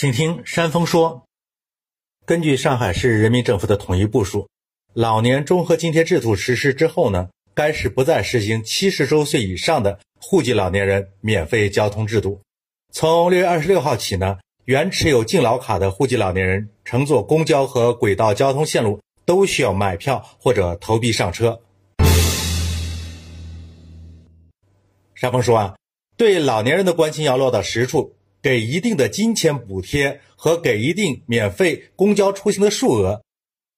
请听山峰说。根据上海市人民政府的统一部署，老年综合津贴制度实施之后呢，该市不再实行七十周岁以上的户籍老年人免费交通制度。从六月二十六号起呢，原持有敬老卡的户籍老年人乘坐公交和轨道交通线路都需要买票或者投币上车。山峰说啊，对老年人的关心要落到实处。给一定的金钱补贴和给一定免费公交出行的数额，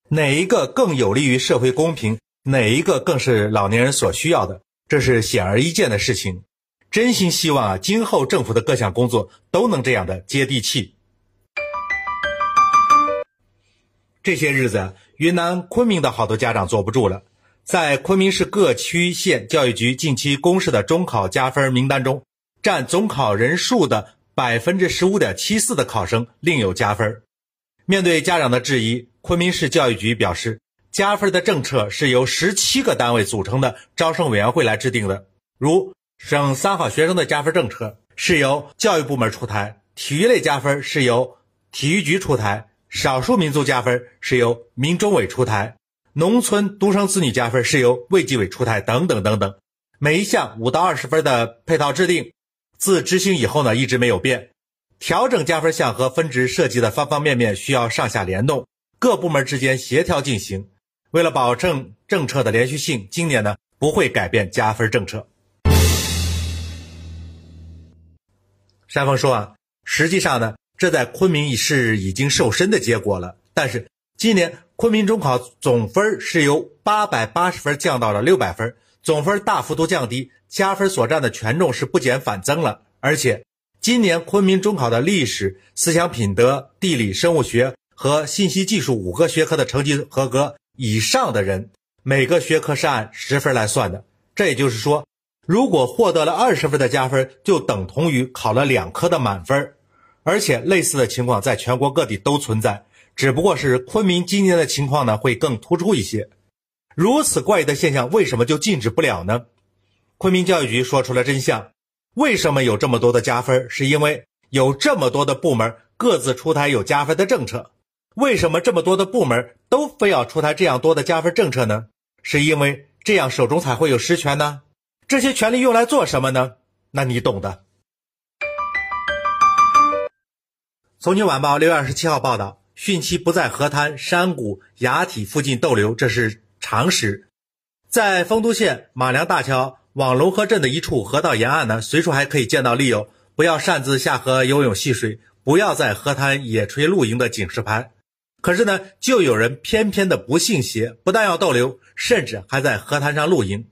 哪一个更有利于社会公平？哪一个更是老年人所需要的？这是显而易见的事情。真心希望啊，今后政府的各项工作都能这样的接地气。这些日子，云南昆明的好多家长坐不住了，在昆明市各区县教育局近期公示的中考加分名单中，占总考人数的。百分之十五点七四的考生另有加分。面对家长的质疑，昆明市教育局表示，加分的政策是由十七个单位组成的招生委员会来制定的。如省三好学生的加分政策是由教育部门出台，体育类加分是由体育局出台，少数民族加分是由民中委出台，农村独生子女加分是由卫计委出台，等等等等。每一项五到二十分的配套制定。自执行以后呢，一直没有变。调整加分项和分值设计的方方面面需要上下联动，各部门之间协调进行。为了保证政策的连续性，今年呢不会改变加分政策。山峰说啊，实际上呢，这在昆明已是已经瘦身的结果了。但是今年昆明中考总分是由八百八十分降到了六百分。总分大幅度降低，加分所占的权重是不减反增了。而且，今年昆明中考的历史、思想品德、地理、生物学和信息技术五个学科的成绩合格以上的人，每个学科是按十分来算的。这也就是说，如果获得了二十分的加分，就等同于考了两科的满分。而且，类似的情况在全国各地都存在，只不过是昆明今年的情况呢会更突出一些。如此怪异的现象，为什么就禁止不了呢？昆明教育局说出了真相：为什么有这么多的加分？是因为有这么多的部门各自出台有加分的政策。为什么这么多的部门都非要出台这样多的加分政策呢？是因为这样手中才会有实权呢？这些权利用来做什么呢？那你懂的。重庆晚报六月二十七号报道，汛期不在河滩、山谷、崖体附近逗留，这是。常识，在丰都县马良大桥往龙河镇的一处河道沿岸呢，随处还可以见到立有“不要擅自下河游泳戏水，不要在河滩野炊露营”的警示牌。可是呢，就有人偏偏的不信邪，不但要逗留，甚至还在河滩上露营。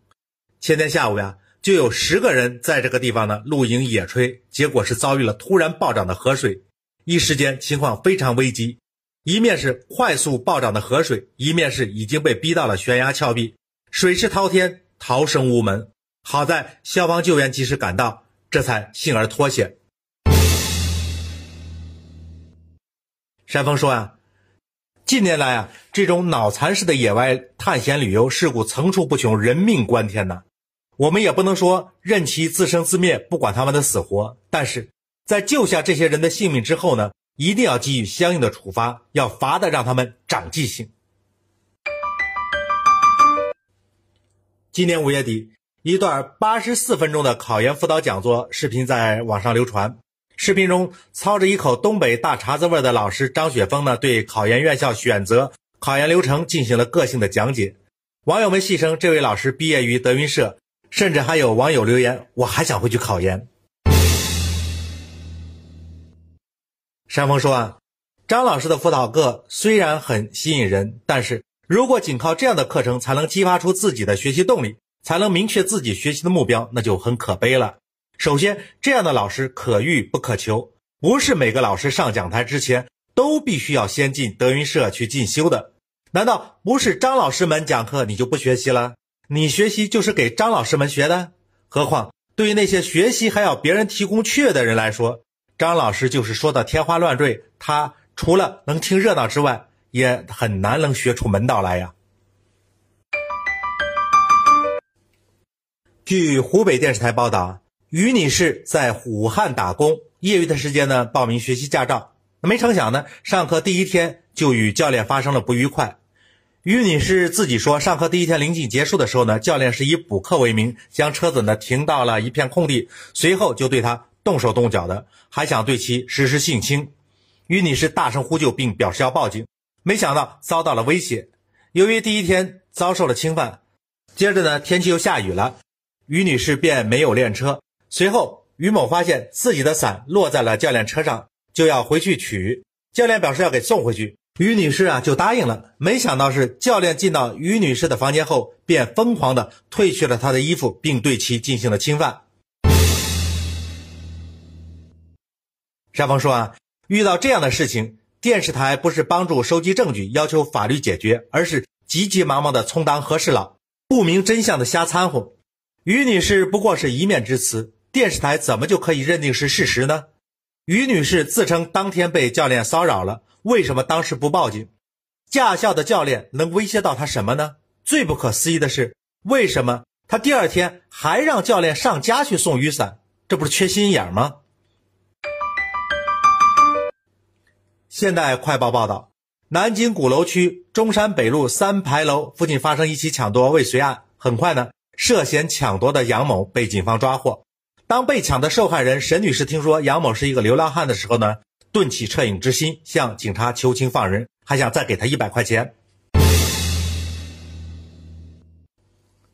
前天下午呀，就有十个人在这个地方呢露营野炊，结果是遭遇了突然暴涨的河水，一时间情况非常危机。一面是快速暴涨的河水，一面是已经被逼到了悬崖峭壁，水势滔天，逃生无门。好在消防救援及时赶到，这才幸而脱险。山峰说啊，近年来啊，这种脑残式的野外探险旅游事故层出不穷，人命关天呐。我们也不能说任其自生自灭，不管他们的死活，但是在救下这些人的性命之后呢？一定要给予相应的处罚，要罚的让他们长记性。今年五月底，一段八十四分钟的考研辅导讲座视频在网上流传。视频中，操着一口东北大碴子味的老师张雪峰呢，对考研院校选择、考研流程进行了个性的讲解。网友们戏称这位老师毕业于德云社，甚至还有网友留言：“我还想回去考研。”山峰说啊，张老师的辅导课虽然很吸引人，但是如果仅靠这样的课程才能激发出自己的学习动力，才能明确自己学习的目标，那就很可悲了。首先，这样的老师可遇不可求，不是每个老师上讲台之前都必须要先进德云社去进修的。难道不是张老师们讲课你就不学习了？你学习就是给张老师们学的？何况对于那些学习还要别人提供缺的人来说。张老师就是说的天花乱坠，他除了能听热闹之外，也很难能学出门道来呀。据湖北电视台报道，于女士在武汉打工，业余的时间呢报名学习驾照。没成想呢，上课第一天就与教练发生了不愉快。于女士自己说，上课第一天临近结束的时候呢，教练是以补课为名，将车子呢停到了一片空地，随后就对她动手动脚的，还想对其实施性侵。于女士大声呼救，并表示要报警，没想到遭到了威胁。由于第一天遭受了侵犯，接着呢天气又下雨了，于女士便没有练车。随后，于某发现自己的伞落在了教练车上，就要回去取，教练表示要给送回去。于女士啊，就答应了。没想到是教练进到于女士的房间后，便疯狂的褪去了她的衣服，并对其进行了侵犯。沙峰说啊，遇到这样的事情，电视台不是帮助收集证据，要求法律解决，而是急急忙忙的充当和事佬，不明真相的瞎掺和。于女士不过是一面之词，电视台怎么就可以认定是事实呢？于女士自称当天被教练骚扰了。为什么当时不报警？驾校的教练能威胁到她什么呢？最不可思议的是，为什么她第二天还让教练上家去送雨伞？这不是缺心眼吗？现代快报报道，南京鼓楼区中山北路三牌楼附近发生一起抢夺未遂案。很快呢，涉嫌抢夺的杨某被警方抓获。当被抢的受害人沈女士听说杨某是一个流浪汉的时候呢？顿起恻隐之心，向警察求情放人，还想再给他一百块钱。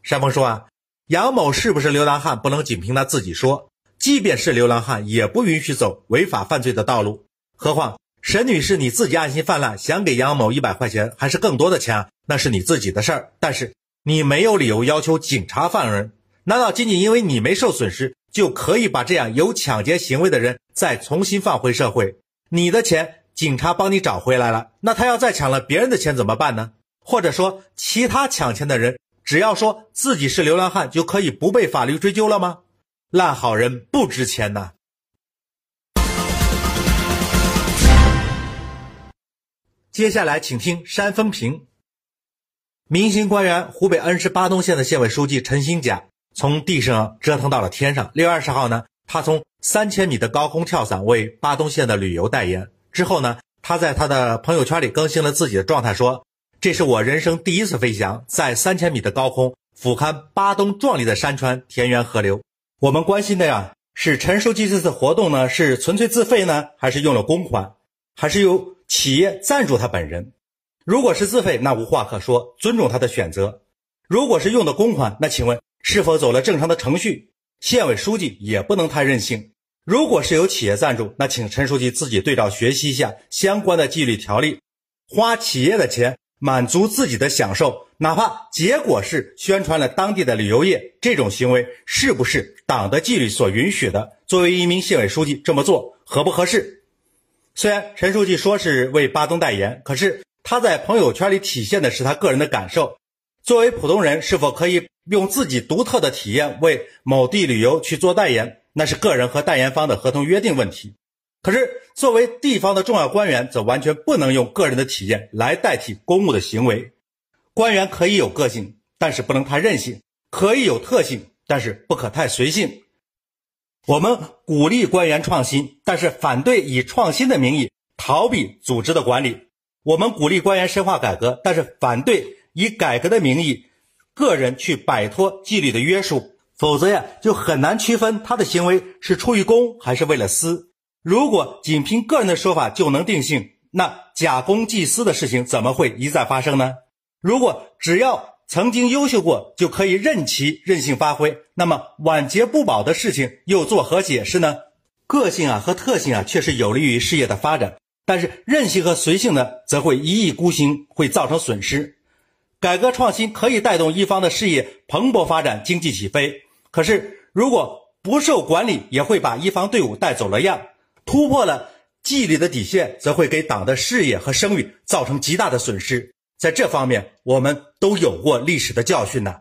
山峰说：“啊，杨某是不是流浪汉，不能仅凭他自己说。即便是流浪汉，也不允许走违法犯罪的道路。何况沈女士你自己爱心泛滥，想给杨某一百块钱，还是更多的钱，那是你自己的事儿。但是你没有理由要求警察放人。难道仅仅因为你没受损失，就可以把这样有抢劫行为的人再重新放回社会？”你的钱警察帮你找回来了，那他要再抢了别人的钱怎么办呢？或者说，其他抢钱的人只要说自己是流浪汉，就可以不被法律追究了吗？烂好人不值钱呐！接下来请听山峰评。明星官员湖北恩施巴东县的县委书记陈新甲从地上折腾到了天上。六月二十号呢，他从。三千米的高空跳伞为巴东县的旅游代言之后呢，他在他的朋友圈里更新了自己的状态，说：“这是我人生第一次飞翔，在三千米的高空俯瞰巴东壮丽的山川、田园、河流。”我们关心的呀，是陈书记这次活动呢，是纯粹自费呢，还是用了公款，还是由企业赞助他本人？如果是自费，那无话可说，尊重他的选择；如果是用的公款，那请问是否走了正常的程序？县委书记也不能太任性。如果是有企业赞助，那请陈书记自己对照学习一下相关的纪律条例，花企业的钱满足自己的享受，哪怕结果是宣传了当地的旅游业，这种行为是不是党的纪律所允许的？作为一名县委书记这么做合不合适？虽然陈书记说是为巴东代言，可是他在朋友圈里体现的是他个人的感受。作为普通人，是否可以用自己独特的体验为某地旅游去做代言？那是个人和代言方的合同约定问题，可是作为地方的重要官员，则完全不能用个人的体验来代替公务的行为。官员可以有个性，但是不能太任性；可以有特性，但是不可太随性。我们鼓励官员创新，但是反对以创新的名义逃避组织的管理。我们鼓励官员深化改革，但是反对以改革的名义，个人去摆脱纪律的约束。否则呀，就很难区分他的行为是出于公还是为了私。如果仅凭个人的说法就能定性，那假公济私的事情怎么会一再发生呢？如果只要曾经优秀过就可以任其任性发挥，那么晚节不保的事情又作何解释呢？个性啊和特性啊确实有利于事业的发展，但是任性和随性呢，则会一意孤行，会造成损失。改革创新可以带动一方的事业蓬勃发展，经济起飞。可是，如果不受管理，也会把一方队伍带走了样，突破了纪律的底线，则会给党的事业和声誉造成极大的损失。在这方面，我们都有过历史的教训呢。